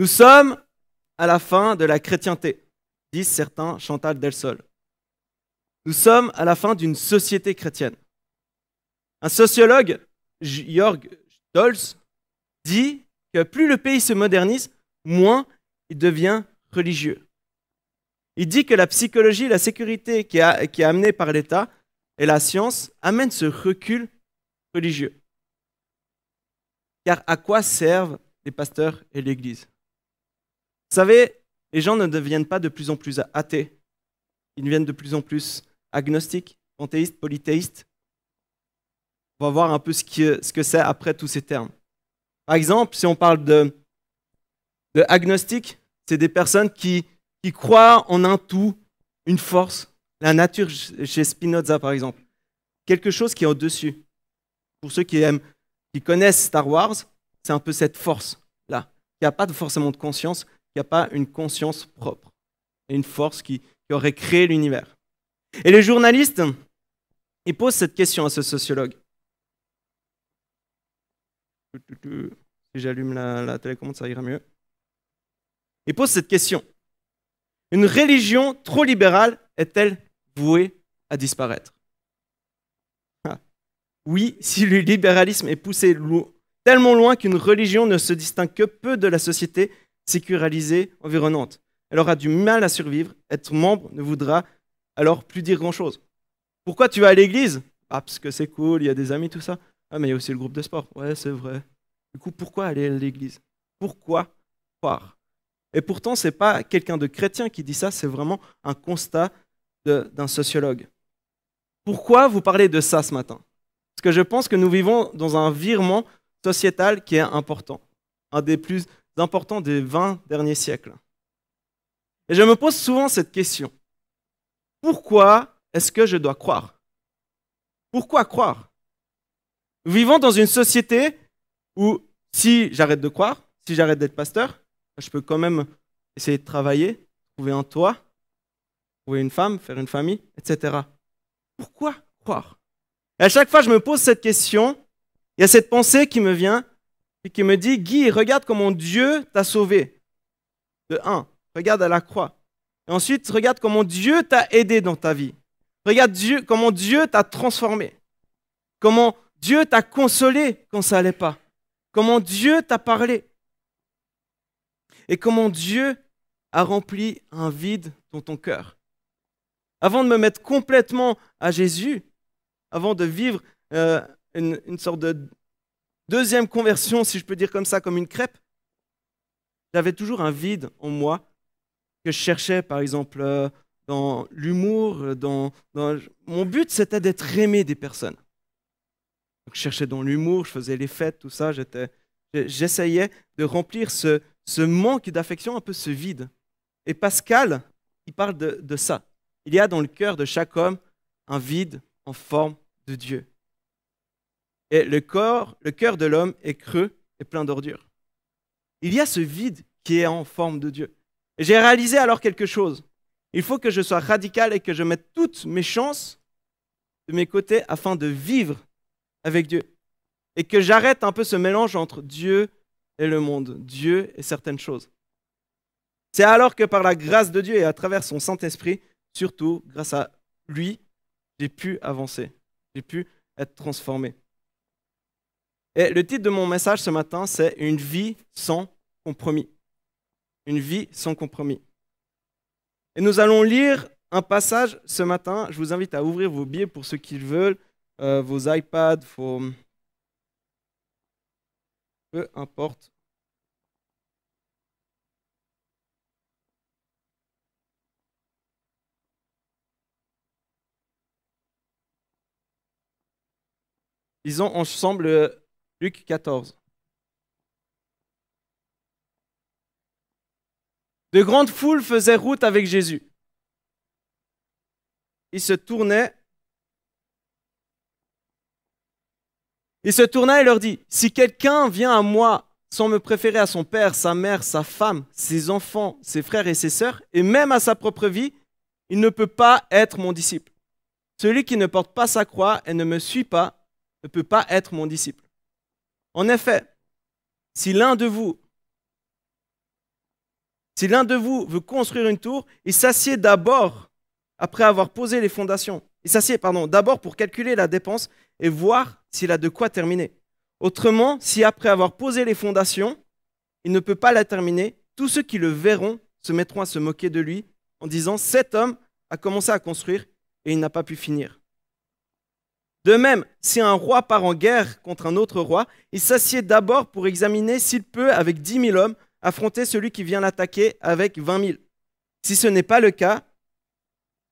Nous sommes à la fin de la chrétienté, disent certains Chantal Delsol. Nous sommes à la fin d'une société chrétienne. Un sociologue, Jörg Stolz, dit que plus le pays se modernise, moins il devient religieux. Il dit que la psychologie, la sécurité qui, est amenée par l'État et la science amènent ce recul religieux. Car à quoi servent les pasteurs et l'Église? Savez, les gens ne deviennent pas de plus en plus athées, ils deviennent de plus en plus agnostiques, panthéistes, polythéistes. On va voir un peu ce que c'est après tous ces termes. Par exemple, si on parle de, de agnostique, c'est des personnes qui, croient en un tout, une force, la nature chez Spinoza par exemple, quelque chose qui est au-dessus. Pour ceux qui aiment, qui connaissent Star Wars, c'est un peu cette force-là, qui n'a pas forcément de conscience, qui n'a pas une conscience propre, une force qui, aurait créé l'univers. Et les journalistes, ils posent cette question à ce sociologue. Si j'allume la, télécommande, ça ira mieux? Il pose cette question. Une religion trop libérale est-elle vouée à disparaître? Ah. Oui, si le libéralisme est poussé tellement loin qu'une religion ne se distingue que peu de la société sécularisée environnante, elle aura du mal à survivre. Être membre ne voudra alors plus dire grand-chose. Pourquoi tu vas à l'église? Ah, parce que c'est cool, il y a des amis, tout ça. Ah, mais il y a aussi le groupe de sport. Ouais, c'est vrai. Du coup, pourquoi aller à l'église? Pourquoi croire? Et pourtant, ce n'est pas quelqu'un de chrétien qui dit ça, c'est vraiment un constat d'un sociologue. Pourquoi vous parlez de ça ce matin? Parce que je pense que nous vivons dans un virement sociétal qui est important, un des plus importants des 20 derniers siècles. Et je me pose souvent cette question. Pourquoi est-ce que je dois croire? Pourquoi croire? Nous vivons dans une société où si j'arrête de croire, si j'arrête d'être pasteur, je peux quand même essayer de travailler, trouver un toit, trouver une femme, faire une famille, etc. Pourquoi croire? Et à chaque fois, je me pose cette question. Il y a cette pensée qui me vient et qui me dit Guy, regarde comment Dieu t'a sauvé. De un, regarde à la croix. Et ensuite, regarde comment Dieu t'a aidé dans ta vie. Regarde Dieu, comment Dieu t'a transformé. Comment Dieu t'a consolé quand ça n'allait pas comment Dieu t'a parlé et comment Dieu a rempli un vide dans ton cœur. Avant de me mettre complètement à Jésus, avant de vivre euh, une, une sorte de deuxième conversion, si je peux dire comme ça, comme une crêpe, j'avais toujours un vide en moi que je cherchais, par exemple, euh, dans l'humour, dans, dans... Mon but, c'était d'être aimé des personnes je cherchais dans l'humour, je faisais les fêtes, tout ça. J'essayais de remplir ce, manque d'affection, un peu ce vide. Et Pascal, il parle de, de ça. Il y a dans le cœur de chaque homme un vide en forme de Dieu. Et le corps, le cœur de l'homme est creux et plein d'ordures. Il y a ce vide qui est en forme de Dieu. Et j'ai réalisé alors quelque chose. Il faut que je sois radical et que je mette toutes mes chances de mes côtés afin de vivre avec Dieu. Et que j'arrête un peu ce mélange entre Dieu et le monde, Dieu et certaines choses. C'est alors que par la grâce de Dieu et à travers son Saint-Esprit, surtout grâce à lui, j'ai pu avancer, j'ai pu être transformé. Et le titre de mon message ce matin, c'est Une vie sans compromis. Une vie sans compromis. Et nous allons lire un passage ce matin. Je vous invite à ouvrir vos billets pour ceux qui le veulent. Euh, vos iPads, vos... Peu importe. Lisons ensemble euh, Luc 14. De grandes foules faisaient route avec Jésus. Il se tournait Il se tourna et leur dit, si quelqu'un vient à moi sans me préférer à son père, sa mère, sa femme, ses enfants, ses frères et ses sœurs, et même à sa propre vie, il ne peut pas être mon disciple. Celui qui ne porte pas sa croix et ne me suit pas ne peut pas être mon disciple. En effet, si l'un de vous veut construire une tour, il s'assied d'abord, après avoir posé les fondations, il s'assied, pardon, d'abord pour calculer la dépense et voir s'il a de quoi terminer. Autrement, si après avoir posé les fondations, il ne peut pas la terminer, tous ceux qui le verront se mettront à se moquer de lui en disant Cet homme a commencé à construire et il n'a pas pu finir. De même, si un roi part en guerre contre un autre roi, il s'assied d'abord pour examiner s'il peut, avec dix mille hommes, affronter celui qui vient l'attaquer avec vingt mille. Si ce n'est pas le cas,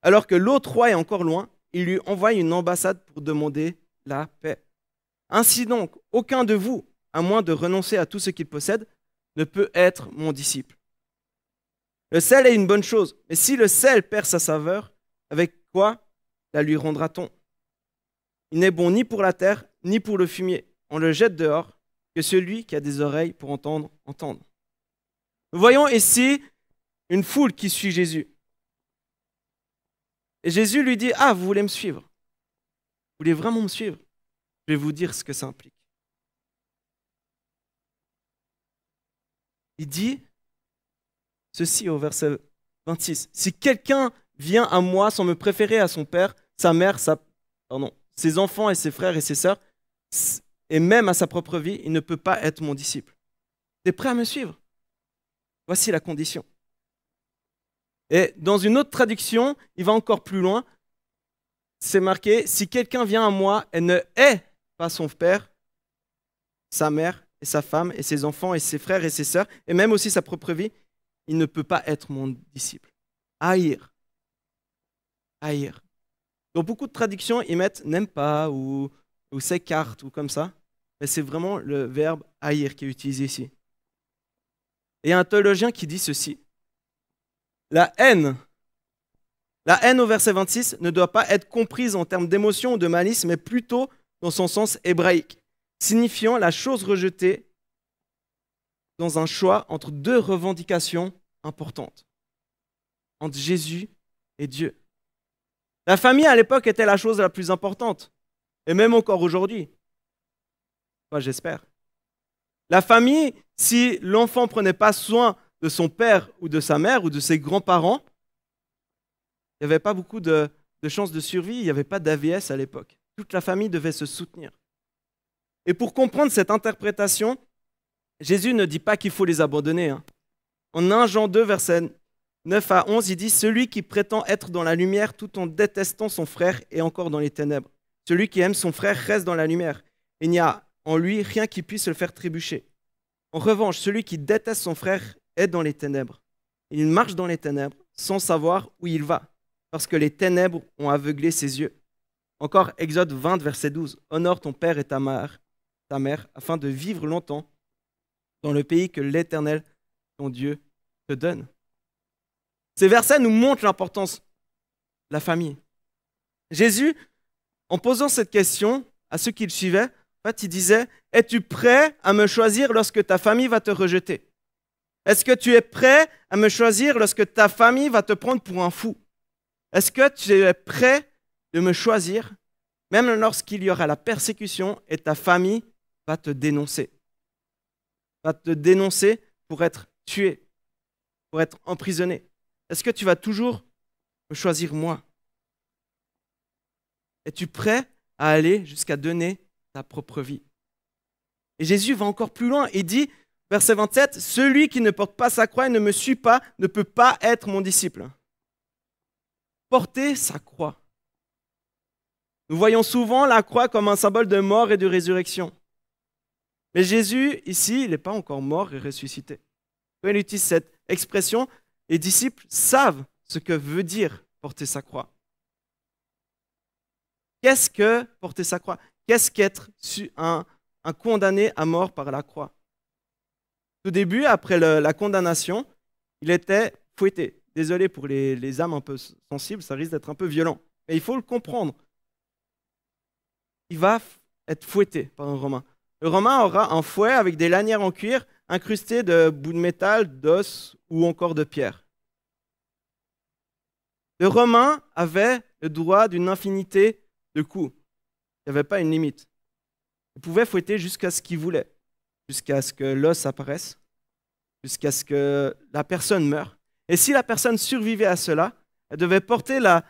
alors que l'autre roi est encore loin, il lui envoie une ambassade pour demander la paix. Ainsi donc, aucun de vous, à moins de renoncer à tout ce qu'il possède, ne peut être mon disciple. Le sel est une bonne chose, mais si le sel perd sa saveur, avec quoi la lui rendra-t-on? Il n'est bon ni pour la terre, ni pour le fumier. On le jette dehors, que celui qui a des oreilles pour entendre, entende. Nous voyons ici une foule qui suit Jésus. Et Jésus lui dit, ah, vous voulez me suivre Vous voulez vraiment me suivre? Je vais vous dire ce que ça implique. Il dit ceci au verset 26. Si quelqu'un vient à moi sans me préférer à son père, sa mère, sa, pardon, ses enfants et ses frères et ses sœurs, et même à sa propre vie, il ne peut pas être mon disciple. Tu es prêt à me suivre? Voici la condition. Et dans une autre traduction, il va encore plus loin. C'est marqué, si quelqu'un vient à moi et ne hait pas son père, sa mère et sa femme et ses enfants et ses frères et ses sœurs, et même aussi sa propre vie, il ne peut pas être mon disciple. Haïr. Haïr. Dans beaucoup de traductions, ils mettent n'aime pas ou, ou s'écarte ou comme ça, mais c'est vraiment le verbe haïr qui est utilisé ici. Et un théologien qui dit ceci la haine, la haine au verset 26 ne doit pas être comprise en termes d'émotion ou de malice, mais plutôt dans son sens hébraïque, signifiant la chose rejetée dans un choix entre deux revendications importantes, entre Jésus et Dieu. La famille à l'époque était la chose la plus importante, et même encore aujourd'hui. Moi, j'espère. La famille, si l'enfant prenait pas soin de son père ou de sa mère ou de ses grands-parents, il n'y avait pas beaucoup de, chances de survie, il n'y avait pas d'AVS à l'époque. Toute la famille devait se soutenir. Et pour comprendre cette interprétation, Jésus ne dit pas qu'il faut les abandonner. Hein. En 1 Jean 2, verset 9 à 11, il dit Celui qui prétend être dans la lumière tout en détestant son frère est encore dans les ténèbres. Celui qui aime son frère reste dans la lumière. Il n'y a en lui rien qui puisse le faire trébucher. En revanche, celui qui déteste son frère est dans les ténèbres. Il marche dans les ténèbres sans savoir où il va, parce que les ténèbres ont aveuglé ses yeux. Encore Exode 20, verset 12. Honore ton père et ta mère, ta mère, afin de vivre longtemps dans le pays que l'Éternel, ton Dieu, te donne. Ces versets nous montrent l'importance de la famille. Jésus, en posant cette question à ceux qui le suivaient, en il disait, es-tu prêt à me choisir lorsque ta famille va te rejeter? Est-ce que tu es prêt à me choisir lorsque ta famille va te prendre pour un fou? Est-ce que tu es prêt de me choisir même lorsqu'il y aura la persécution et ta famille va te dénoncer? Va te dénoncer pour être tué, pour être emprisonné. Est-ce que tu vas toujours me choisir moi? Es-tu prêt à aller jusqu'à donner ta propre vie? Et Jésus va encore plus loin et dit, Verset 27, Celui qui ne porte pas sa croix et ne me suit pas ne peut pas être mon disciple. Porter sa croix. Nous voyons souvent la croix comme un symbole de mort et de résurrection. Mais Jésus, ici, il n'est pas encore mort et ressuscité. Quand il utilise cette expression, les disciples savent ce que veut dire porter sa croix. Qu'est-ce que porter sa croix? Qu'est-ce qu'être un, un condamné à mort par la croix? Au début, après la condamnation, il était fouetté. Désolé pour les, âmes un peu sensibles, ça risque d'être un peu violent. Mais il faut le comprendre. Il va être fouetté par un Romain. Le Romain aura un fouet avec des lanières en cuir incrustées de bouts de métal, d'os ou encore de pierre. Le Romain avait le droit d'une infinité de coups. Il n'y avait pas une limite. Il pouvait fouetter jusqu'à ce qu'il voulait jusqu'à ce que l'os apparaisse. jusqu'à ce que la personne meure. Et si la personne survivait à cela, elle devait porter la,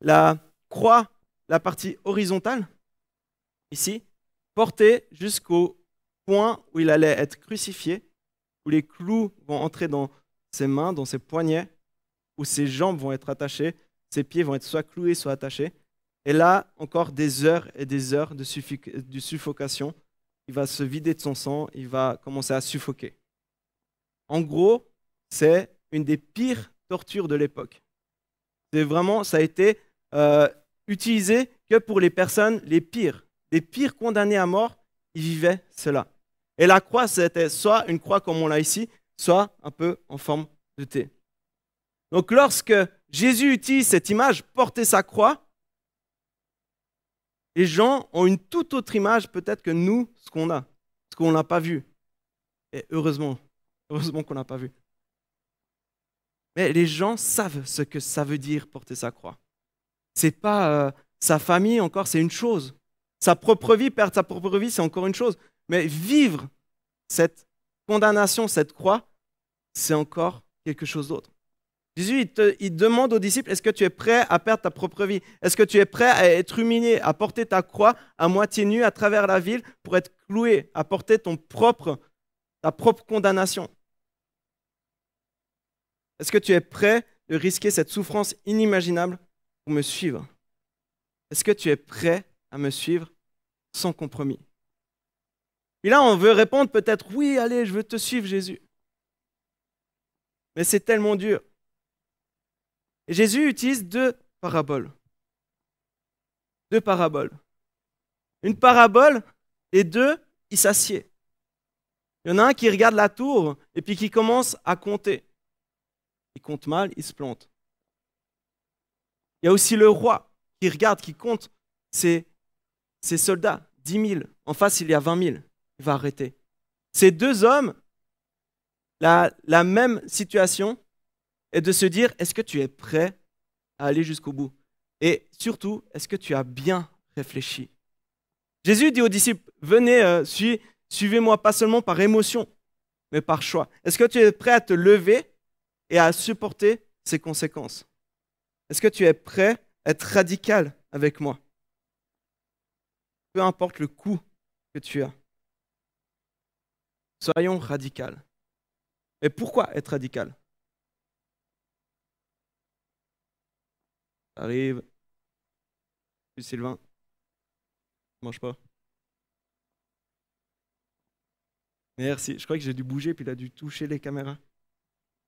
la croix, la partie horizontale, ici, porter jusqu'au point où il allait être crucifié, où les clous vont entrer dans ses mains, dans ses poignets, où ses jambes vont être attachées, ses pieds vont être soit cloués, soit attachés. Et là, encore des heures et des heures de, suffocation. Il va se vider de son sang, il va commencer à suffoquer. En gros, c'est une des pires tortures de l'époque. C'est vraiment, ça a été euh, utilisé que pour les personnes les pires. Les pires condamnés à mort, ils vivaient cela. Et la croix, c'était soit une croix comme on l'a ici, soit un peu en forme de T. Donc lorsque Jésus utilise cette image, porter sa croix, les gens ont une toute autre image peut-être que nous, ce qu'on a, ce qu'on n'a pas vu. Et heureusement, heureusement qu'on n'a pas vu. Mais les gens savent ce que ça veut dire porter sa croix. C'est pas euh, sa famille encore, c'est une chose. Sa propre vie, perdre sa propre vie, c'est encore une chose. Mais vivre cette condamnation, cette croix, c'est encore quelque chose d'autre. Jésus, il, demande aux disciples, est-ce que tu es prêt à perdre ta propre vie? Est-ce que tu es prêt à être humilié, à porter ta croix à moitié nue à travers la ville pour être cloué, à porter ta propre condamnation? Est-ce que tu es prêt de risquer cette souffrance inimaginable pour me suivre? Est-ce que tu es prêt à me suivre sans compromis? Et là, on veut répondre peut-être, oui, allez, je veux te suivre, Jésus. Mais c'est tellement dur. Et Jésus utilise deux paraboles. Deux paraboles. Une parabole, et deux, il s'assied. Il y en a un qui regarde la tour et puis qui commence à compter. Il compte mal, il se plante. Il y a aussi le roi qui regarde, qui compte ses, ses soldats, 10 000. En face, il y a 20 000. Il va arrêter. Ces deux hommes, la, même situation est de se dire, est-ce que tu es prêt à aller jusqu'au bout? Et surtout, est-ce que tu as bien réfléchi? Jésus dit aux disciples, venez, euh, suivez-moi pas seulement par émotion, mais par choix. Est-ce que tu es prêt à te lever et à supporter ses conséquences? Est-ce que tu es prêt à être radical avec moi? Peu importe le coût que tu as. Soyons radicaux. Et pourquoi être radical? Arrive. Sylvain. Mange pas. Merci. Je crois que j'ai dû bouger, puis il a dû toucher les caméras.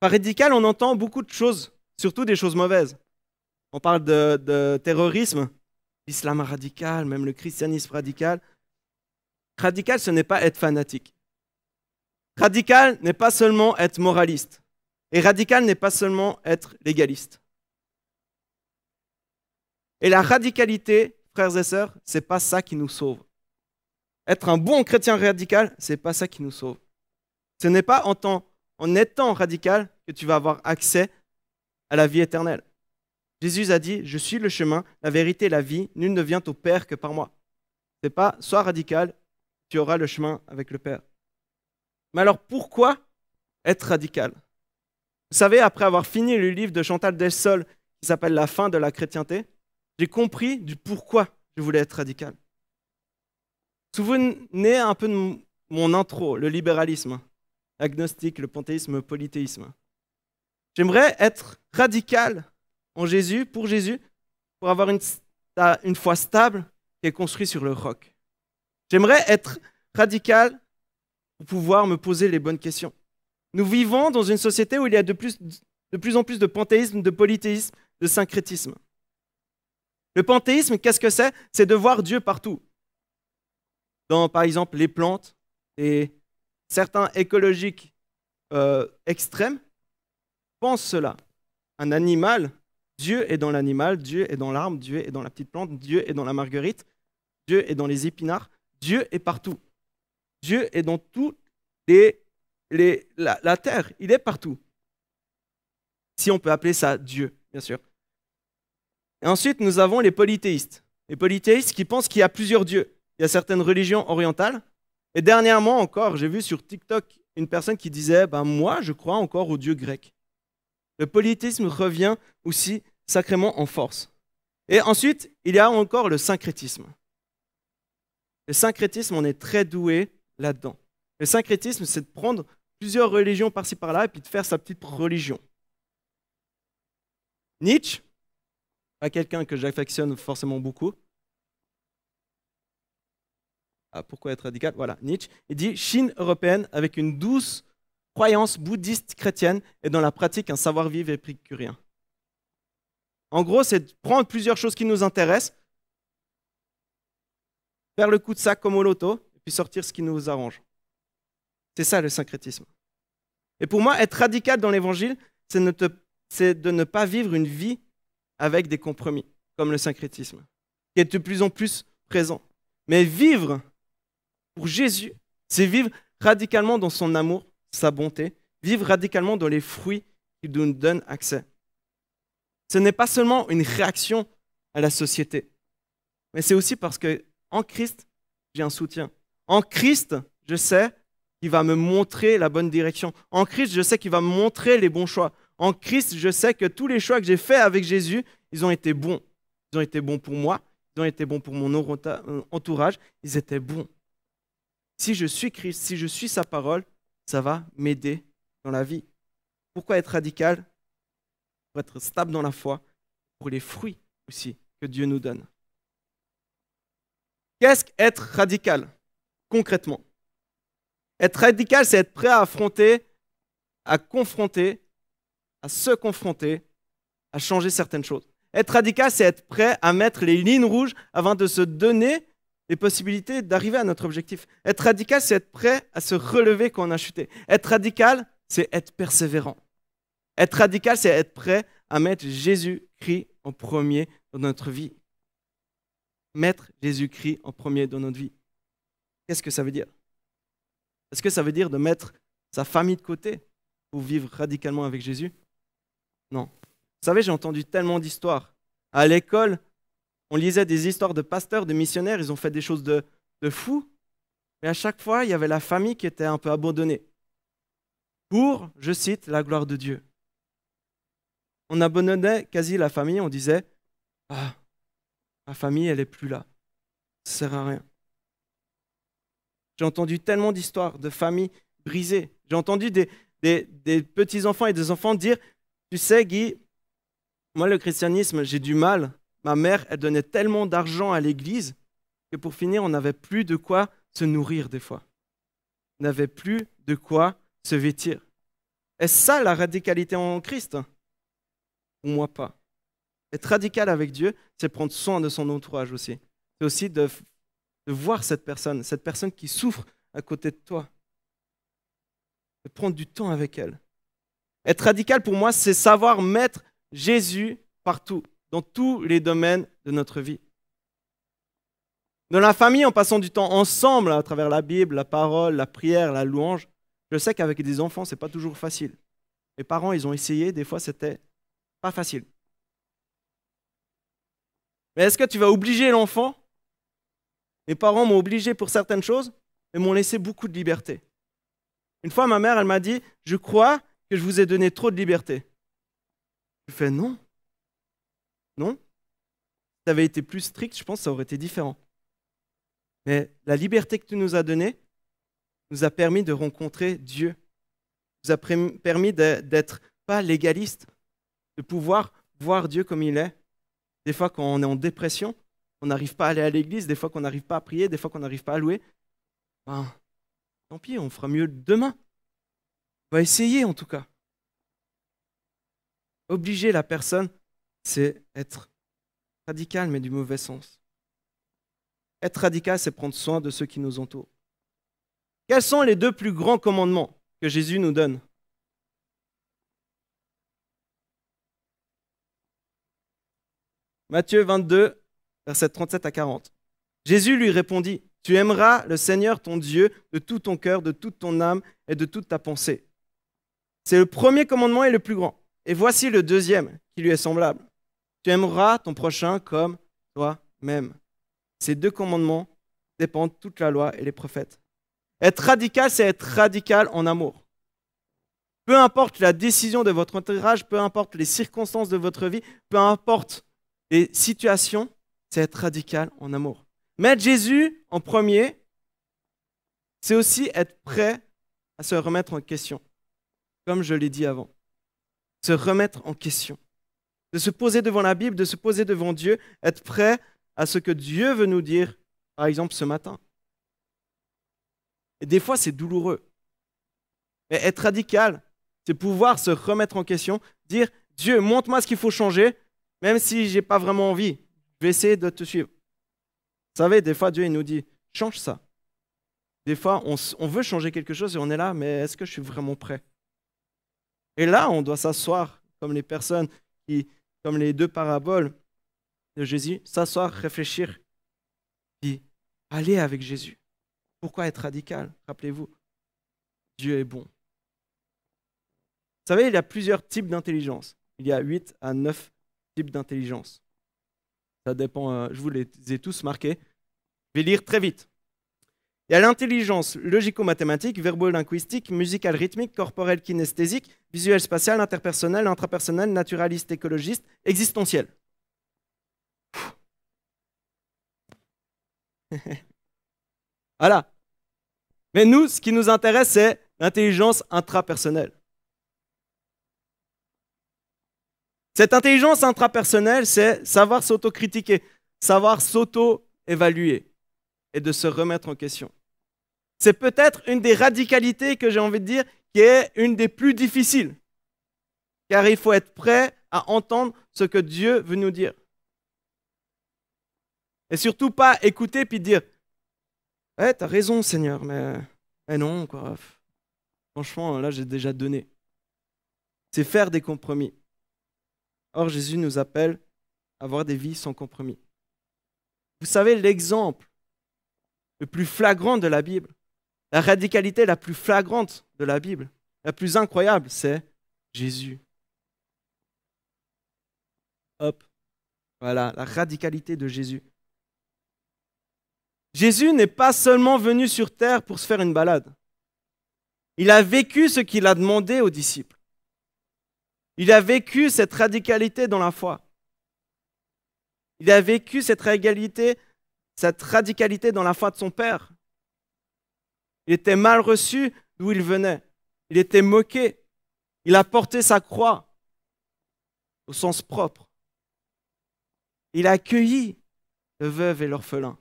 Par radical, on entend beaucoup de choses, surtout des choses mauvaises. On parle de, de terrorisme, l'islam radical, même le christianisme radical. Radical, ce n'est pas être fanatique. Radical n'est pas seulement être moraliste. Et radical n'est pas seulement être légaliste. Et la radicalité, frères et sœurs, c'est pas ça qui nous sauve. Être un bon chrétien radical, c'est pas ça qui nous sauve. Ce n'est pas en, étant radical que tu vas avoir accès à la vie éternelle. Jésus a dit Je suis le chemin, la vérité la vie. Nul ne vient au Père que par moi. C'est pas sois radical, tu auras le chemin avec le Père. Mais alors pourquoi être radical? Vous savez, après avoir fini le livre de Chantal Delsol qui s'appelle La fin de la chrétienté, j'ai compris du pourquoi je voulais être radical. Souvenez un peu de mon intro, le libéralisme, l'agnostique, le panthéisme, le polythéisme. J'aimerais être radical en Jésus, pour Jésus, pour avoir une, une foi stable qui est construite sur le roc. J'aimerais être radical pouvoir me poser les bonnes questions. Nous vivons dans une société où il y a de plus, de plus en plus de panthéisme, de polythéisme, de syncrétisme. Le panthéisme, qu'est-ce que c'est? C'est de voir Dieu partout. Dans, par exemple, les plantes et certains écologiques euh, extrêmes pensent cela. Un animal, Dieu est dans l'animal, Dieu est dans l'arbre, Dieu est dans la petite plante, Dieu est dans la marguerite, Dieu est dans les épinards, Dieu est partout. Dieu est dans toute les, la, terre, il est partout. Si on peut appeler ça Dieu, bien sûr. Ensuite, nous avons les polythéistes. Les polythéistes qui pensent qu'il y a plusieurs dieux. Il y a certaines religions orientales. Et dernièrement encore, j'ai vu sur TikTok une personne qui disait ben, Moi, je crois encore au Dieu grec. Le politisme revient aussi sacrément en force. Et ensuite, il y a encore le syncrétisme. Le syncrétisme, on est très doué là-dedans. Le syncrétisme, c'est de prendre plusieurs religions par-ci par-là et puis de faire sa petite religion. Nietzsche, pas quelqu'un que j'affectionne forcément beaucoup. Ah, pourquoi être radical? Voilà, Nietzsche. Il dit Chine européenne avec une douce croyance bouddhiste chrétienne et dans la pratique un savoir-vivre épicurien. En gros, c'est de prendre plusieurs choses qui nous intéressent, faire le coup de sac comme au loto, puis sortir ce qui nous arrange. C'est ça le syncrétisme. Et pour moi, être radical dans l'évangile, c'est de ne pas vivre une vie avec des compromis, comme le syncrétisme, qui est de plus en plus présent. Mais vivre pour Jésus, c'est vivre radicalement dans son amour, sa bonté, vivre radicalement dans les fruits qu'il nous donne accès. Ce n'est pas seulement une réaction à la société, mais c'est aussi parce que en Christ, j'ai un soutien. En Christ, je sais qu'il va me montrer la bonne direction. En Christ, je sais qu'il va me montrer les bons choix. En Christ, je sais que tous les choix que j'ai faits avec Jésus, ils ont été bons. Ils ont été bons pour moi, ils ont été bons pour mon entourage, ils étaient bons. Si je suis Christ, si je suis sa parole, ça va m'aider dans la vie. Pourquoi être radical? Pour être stable dans la foi, pour les fruits aussi que Dieu nous donne. Qu'est-ce qu'être radical? Concrètement Être radical, c'est être prêt à affronter, à confronter, à se confronter, à changer certaines choses. Être radical, c'est être prêt à mettre les lignes rouges avant de se donner les possibilités d'arriver à notre objectif. Être radical, c'est être prêt à se relever quand on a chuté. Être radical, c'est être persévérant. Être radical, c'est être prêt à mettre Jésus-Christ en premier dans notre vie. Mettre Jésus-Christ en premier dans notre vie. Qu'est-ce que ça veut dire? Est-ce que ça veut dire de mettre sa famille de côté pour vivre radicalement avec Jésus? Non. Vous savez, j'ai entendu tellement d'histoires. À l'école, on lisait des histoires de pasteurs, de missionnaires, ils ont fait des choses de, de fous. Mais à chaque fois, il y avait la famille qui était un peu abandonnée. Pour, je cite, la gloire de Dieu. On abandonnait quasi la famille, on disait Ah, ma famille, elle n'est plus là. Ça ne sert à rien. J'ai entendu tellement d'histoires de familles brisées. J'ai entendu des, petits-enfants et des enfants dire Tu sais, Guy, moi, le christianisme, j'ai du mal ma mère, elle donnait tellement d'argent à l'église que pour finir, on n'avait plus de quoi se nourrir des fois. On n'avait plus de quoi se vêtir. Est-ce ça la radicalité en Christ? Pour moi, pas. Être radical avec Dieu, c'est prendre soin de son entourage aussi. C'est aussi de, de voir cette personne, cette personne qui souffre à côté de toi. De prendre du temps avec elle. Être radical pour moi, c'est savoir mettre Jésus partout dans tous les domaines de notre vie. Dans la famille, en passant du temps ensemble à travers la Bible, la parole, la prière, la louange, je sais qu'avec des enfants, ce n'est pas toujours facile. Mes parents, ils ont essayé, des fois, c'était pas facile. Mais est-ce que tu vas obliger l'enfant Mes parents m'ont obligé pour certaines choses, mais m'ont laissé beaucoup de liberté. Une fois, ma mère, elle m'a dit Je crois que je vous ai donné trop de liberté. Je fais Non, non Si tu avais été plus strict, je pense que ça aurait été différent. Mais la liberté que tu nous as donnée nous a permis de rencontrer Dieu, nous a permis d'être pas légaliste, de pouvoir voir Dieu comme il est. Des fois, quand on est en dépression, on n'arrive pas à aller à l'église, des fois qu'on n'arrive pas à prier, des fois qu'on n'arrive pas à louer. Ben, tant pis, on fera mieux demain. On va essayer en tout cas. Obliger la personne c'est être radical, mais du mauvais sens. Être radical, c'est prendre soin de ceux qui nous entourent. Quels sont les deux plus grands commandements que Jésus nous donne? Matthieu 22, versets 37 à 40. Jésus lui répondit, Tu aimeras le Seigneur ton Dieu de tout ton cœur, de toute ton âme et de toute ta pensée. C'est le premier commandement et le plus grand. Et voici le deuxième qui lui est semblable. Tu aimeras ton prochain comme toi-même. Ces deux commandements dépendent toute la loi et les prophètes. Être radical, c'est être radical en amour. Peu importe la décision de votre entourage, peu importe les circonstances de votre vie, peu importe les situations, c'est être radical en amour. Mettre Jésus en premier, c'est aussi être prêt à se remettre en question, comme je l'ai dit avant. Se remettre en question. De se poser devant la Bible, de se poser devant Dieu, être prêt à ce que Dieu veut nous dire, par exemple ce matin. Et des fois, c'est douloureux. Mais être radical, c'est pouvoir se remettre en question, dire Dieu, montre-moi ce qu'il faut changer, même si je n'ai pas vraiment envie. Je vais essayer de te suivre. Vous savez, des fois, Dieu il nous dit change ça. Des fois, on, veut changer quelque chose et on est là, mais est-ce que je suis vraiment prêt? Et là, on doit s'asseoir comme les personnes qui, comme les deux paraboles de Jésus, s'asseoir, réfléchir, puis aller avec Jésus. Pourquoi être radical? Rappelez-vous, Dieu est bon. Vous savez, il y a plusieurs types d'intelligence. Il y a 8 à 9 types d'intelligence. Ça dépend, euh, je vous les ai tous marqués. Je vais lire très vite. Il y a l'intelligence logico-mathématique, verbo-linguistique, musicale rythmique, corporelle kinesthésique, visuelle spatiale, interpersonnelle, intrapersonnelle, naturaliste, écologiste, existentielle. voilà. Mais nous, ce qui nous intéresse, c'est l'intelligence intrapersonnelle. Cette intelligence intrapersonnelle, c'est savoir s'autocritiquer, savoir s'auto-évaluer et de se remettre en question. C'est peut-être une des radicalités que j'ai envie de dire qui est une des plus difficiles. Car il faut être prêt à entendre ce que Dieu veut nous dire. Et surtout pas écouter puis dire Ouais, t'as raison, Seigneur, mais, mais non, quoi. Franchement, là, j'ai déjà donné. C'est faire des compromis. Or, Jésus nous appelle à avoir des vies sans compromis. Vous savez, l'exemple le plus flagrant de la Bible, la radicalité la plus flagrante de la Bible, la plus incroyable, c'est Jésus. Hop, voilà, la radicalité de Jésus. Jésus n'est pas seulement venu sur terre pour se faire une balade. Il a vécu ce qu'il a demandé aux disciples. Il a vécu cette radicalité dans la foi. Il a vécu cette radicalité, cette radicalité dans la foi de son Père. Il était mal reçu d'où il venait. Il était moqué. Il a porté sa croix au sens propre. Il a accueilli le veuve et l'orphelin.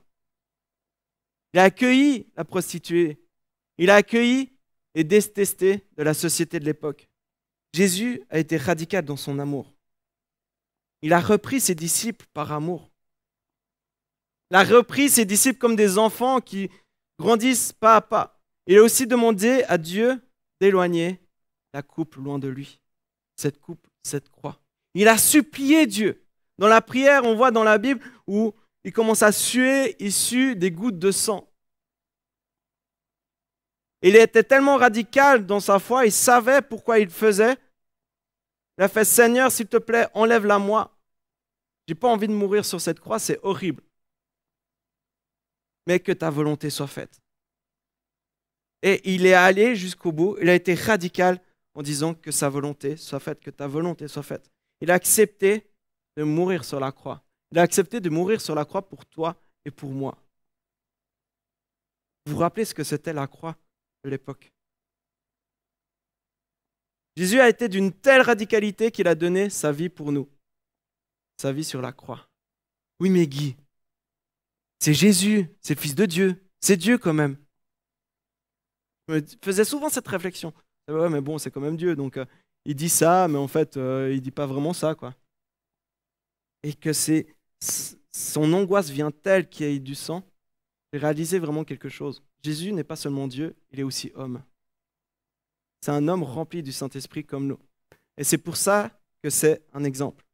Il a accueilli la prostituée. Il a accueilli les détestés de la société de l'époque. Jésus a été radical dans son amour. Il a repris ses disciples par amour. Il a repris ses disciples comme des enfants qui grandissent pas à pas. Il a aussi demandé à Dieu d'éloigner la coupe loin de lui. Cette coupe, cette croix. Il a supplié Dieu. Dans la prière, on voit dans la Bible où il commence à suer issu des gouttes de sang. Il était tellement radical dans sa foi, il savait pourquoi il faisait. Il a fait Seigneur, s'il te plaît, enlève-la moi. J'ai pas envie de mourir sur cette croix, c'est horrible. Mais que ta volonté soit faite. Et il est allé jusqu'au bout, il a été radical en disant que sa volonté soit faite, que ta volonté soit faite. Il a accepté de mourir sur la croix. Il a accepté de mourir sur la croix pour toi et pour moi. Vous vous rappelez ce que c'était la croix de l'époque? Jésus a été d'une telle radicalité qu'il a donné sa vie pour nous, sa vie sur la croix. Oui, mais Guy, c'est Jésus, c'est le Fils de Dieu, c'est Dieu quand même. Je me faisais souvent cette réflexion. Ouais, mais bon, c'est quand même Dieu, donc euh, il dit ça, mais en fait, euh, il dit pas vraiment ça, quoi. Et que c'est son angoisse vient telle qu'il y ait du sang, j'ai réalisé vraiment quelque chose. Jésus n'est pas seulement Dieu, il est aussi homme. C'est un homme rempli du Saint-Esprit comme nous. Et c'est pour ça que c'est un exemple.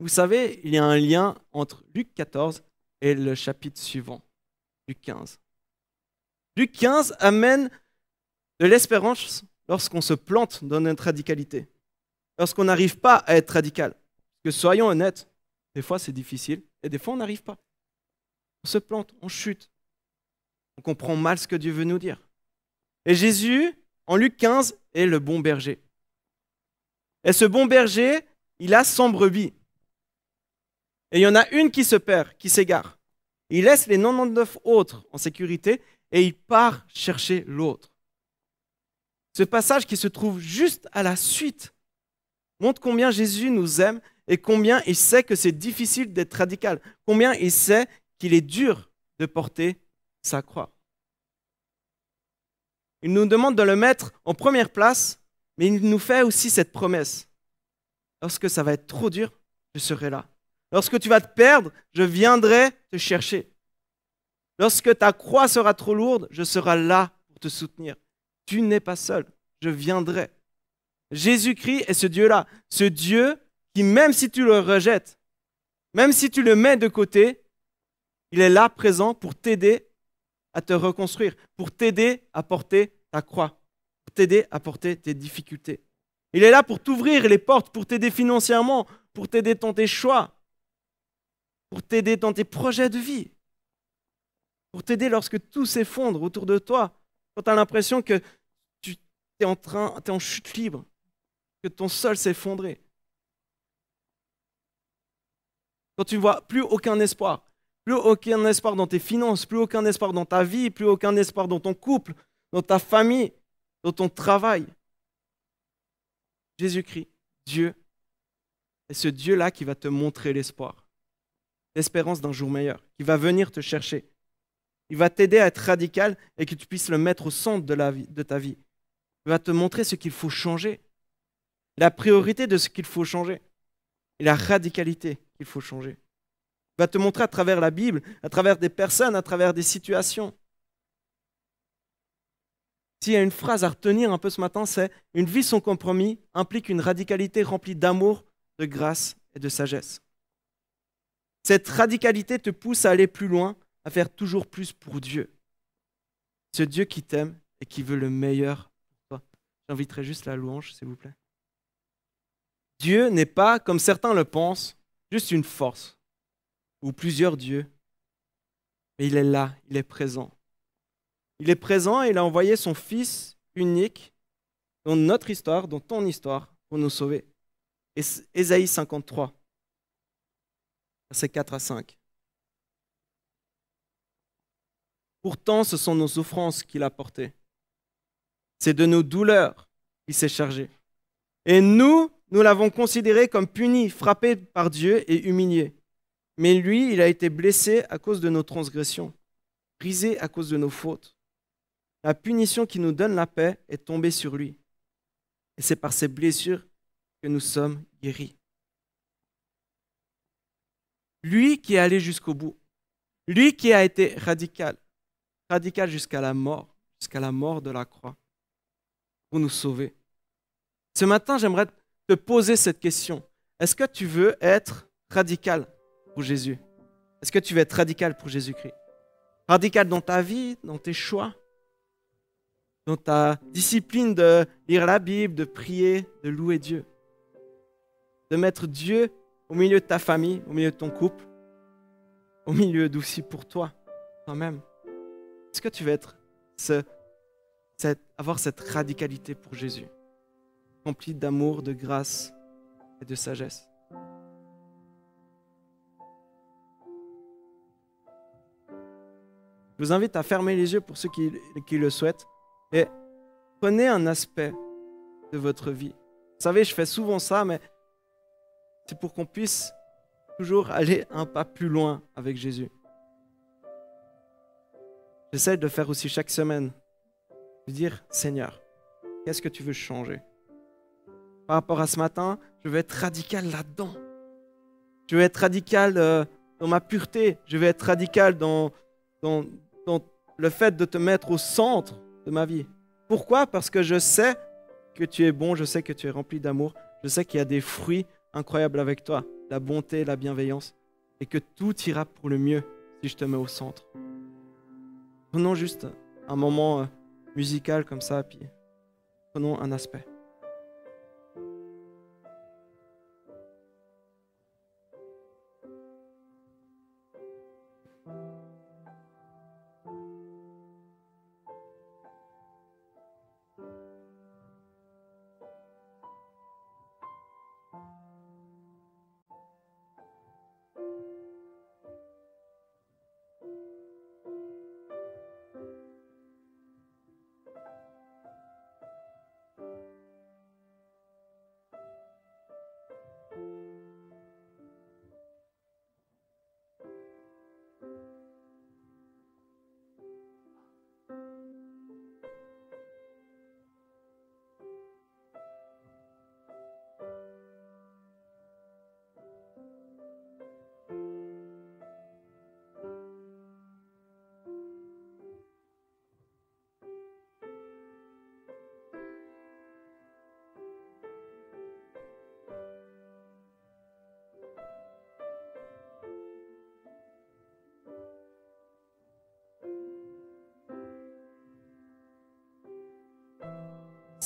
Vous savez, il y a un lien entre Luc 14 et le chapitre suivant, Luc 15. Luc 15 amène de l'espérance lorsqu'on se plante dans notre radicalité, lorsqu'on n'arrive pas à être radical. Parce que soyons honnêtes, des fois c'est difficile et des fois on n'arrive pas. On se plante, on chute, On comprend mal ce que Dieu veut nous dire. Et Jésus, en Luc 15, est le bon berger. Et ce bon berger, il a 100 brebis. Et il y en a une qui se perd, qui s'égare. Il laisse les 99 autres en sécurité et il part chercher l'autre. Ce passage qui se trouve juste à la suite montre combien Jésus nous aime et combien il sait que c'est difficile d'être radical, combien il sait qu'il est dur de porter sa croix. Il nous demande de le mettre en première place, mais il nous fait aussi cette promesse. Lorsque ça va être trop dur, je serai là. Lorsque tu vas te perdre, je viendrai te chercher. Lorsque ta croix sera trop lourde, je serai là pour te soutenir. Tu n'es pas seul, je viendrai. Jésus-Christ est ce Dieu-là, ce Dieu qui, même si tu le rejettes, même si tu le mets de côté, il est là présent pour t'aider à te reconstruire, pour t'aider à porter ta croix, pour t'aider à porter tes difficultés. Il est là pour t'ouvrir les portes, pour t'aider financièrement, pour t'aider dans tes choix, pour t'aider dans tes projets de vie, pour t'aider lorsque tout s'effondre autour de toi, quand tu as l'impression que tu es en train, es en chute libre, que ton sol s'est effondré. Quand tu ne vois plus aucun espoir, plus aucun espoir dans tes finances, plus aucun espoir dans ta vie, plus aucun espoir dans ton couple, dans ta famille, dans ton travail. Jésus-Christ, Dieu, est ce Dieu-là qui va te montrer l'espoir, l'espérance d'un jour meilleur, qui va venir te chercher. Il va t'aider à être radical et que tu puisses le mettre au centre de, ta vie. Il va te montrer ce qu'il faut changer, la priorité de ce qu'il faut changer et la radicalité qu'il faut changer va te montrer à travers la Bible, à travers des personnes, à travers des situations. S'il y a une phrase à retenir un peu ce matin, c'est Une vie sans compromis implique une radicalité remplie d'amour, de grâce et de sagesse. Cette radicalité te pousse à aller plus loin, à faire toujours plus pour Dieu. Ce Dieu qui t'aime et qui veut le meilleur pour toi. J'inviterai juste la louange, s'il vous plaît. Dieu n'est pas, comme certains le pensent, juste une force ou plusieurs dieux, mais il est là, il est présent. Il est présent et il a envoyé son Fils unique dans notre histoire, dans ton histoire, pour nous sauver. Ésaïe 53, versets 4 à 5. Pourtant, ce sont nos souffrances qu'il a portées. C'est de nos douleurs qu'il s'est chargé. Et nous, nous l'avons considéré comme puni, frappé par Dieu et humilié. Mais lui, il a été blessé à cause de nos transgressions, brisé à cause de nos fautes. La punition qui nous donne la paix est tombée sur lui. Et c'est par ses blessures que nous sommes guéris. Lui qui est allé jusqu'au bout, lui qui a été radical, radical jusqu'à la mort, jusqu'à la mort de la croix, pour nous sauver. Ce matin, j'aimerais te poser cette question. Est-ce que tu veux être radical? Jésus? Est-ce que tu veux être radical pour Jésus-Christ? Radical dans ta vie, dans tes choix, dans ta discipline de lire la Bible, de prier, de louer Dieu. De mettre Dieu au milieu de ta famille, au milieu de ton couple, au milieu d'aussi pour toi, toi-même? Est-ce que tu veux être ce, avoir cette radicalité pour Jésus, remplie d'amour, de grâce et de sagesse? Je vous invite à fermer les yeux pour ceux qui, le souhaitent et prenez un aspect de votre vie. Vous savez, je fais souvent ça, mais c'est pour qu'on puisse toujours aller un pas plus loin avec Jésus. J'essaie de faire aussi chaque semaine, de dire, Seigneur, qu'est-ce que tu veux changer? Par rapport à ce matin, je veux être radical là-dedans. Je veux être radical euh, dans ma pureté. Je veux être radical dans, dans, le fait de te mettre au centre de ma vie. Pourquoi? Parce que je sais que tu es bon, je sais que tu es rempli d'amour, je sais qu'il y a des fruits incroyables avec toi, la bonté, la bienveillance, et que tout ira pour le mieux si je te mets au centre. Prenons juste un moment euh, musical comme ça, puis prenons un aspect.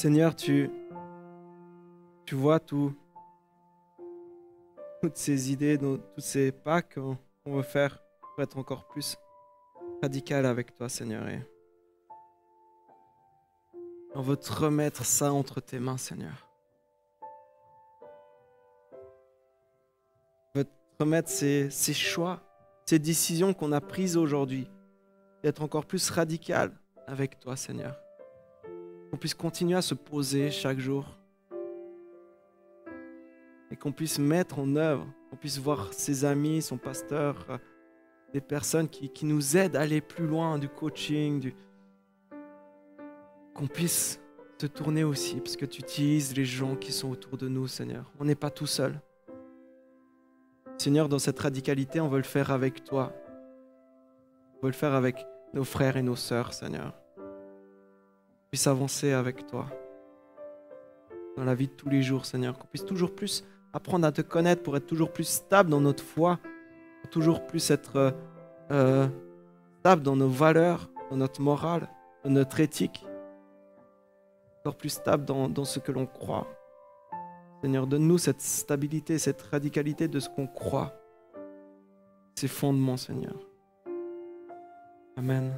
Seigneur, tu, vois tout, toutes ces idées, tous ces pas qu'on veut faire pour être encore plus radical avec toi, Seigneur. On veut te remettre ça entre tes mains, Seigneur. On veut te remettre ces, ces choix, ces décisions qu'on a prises aujourd'hui, d'être encore plus radical avec toi, Seigneur. Qu'on puisse continuer à se poser chaque jour. Et qu'on puisse mettre en œuvre, qu'on puisse voir ses amis, son pasteur, euh, des personnes qui, qui nous aident à aller plus loin du coaching, qu'on puisse te tourner aussi, parce que tu utilises les gens qui sont autour de nous, Seigneur. On n'est pas tout seul. Seigneur, dans cette radicalité, on veut le faire avec toi. On veut le faire avec nos frères et nos sœurs, Seigneur. Puisse avancer avec toi dans la vie de tous les jours, Seigneur. Qu'on puisse toujours plus apprendre à te connaître pour être toujours plus stable dans notre foi, pour toujours plus être euh, euh, stable dans nos valeurs, dans notre morale, dans notre éthique, encore plus stable dans, dans ce que l'on croit. Seigneur, donne-nous cette stabilité, cette radicalité de ce qu'on croit, ces fondements, Seigneur. Amen.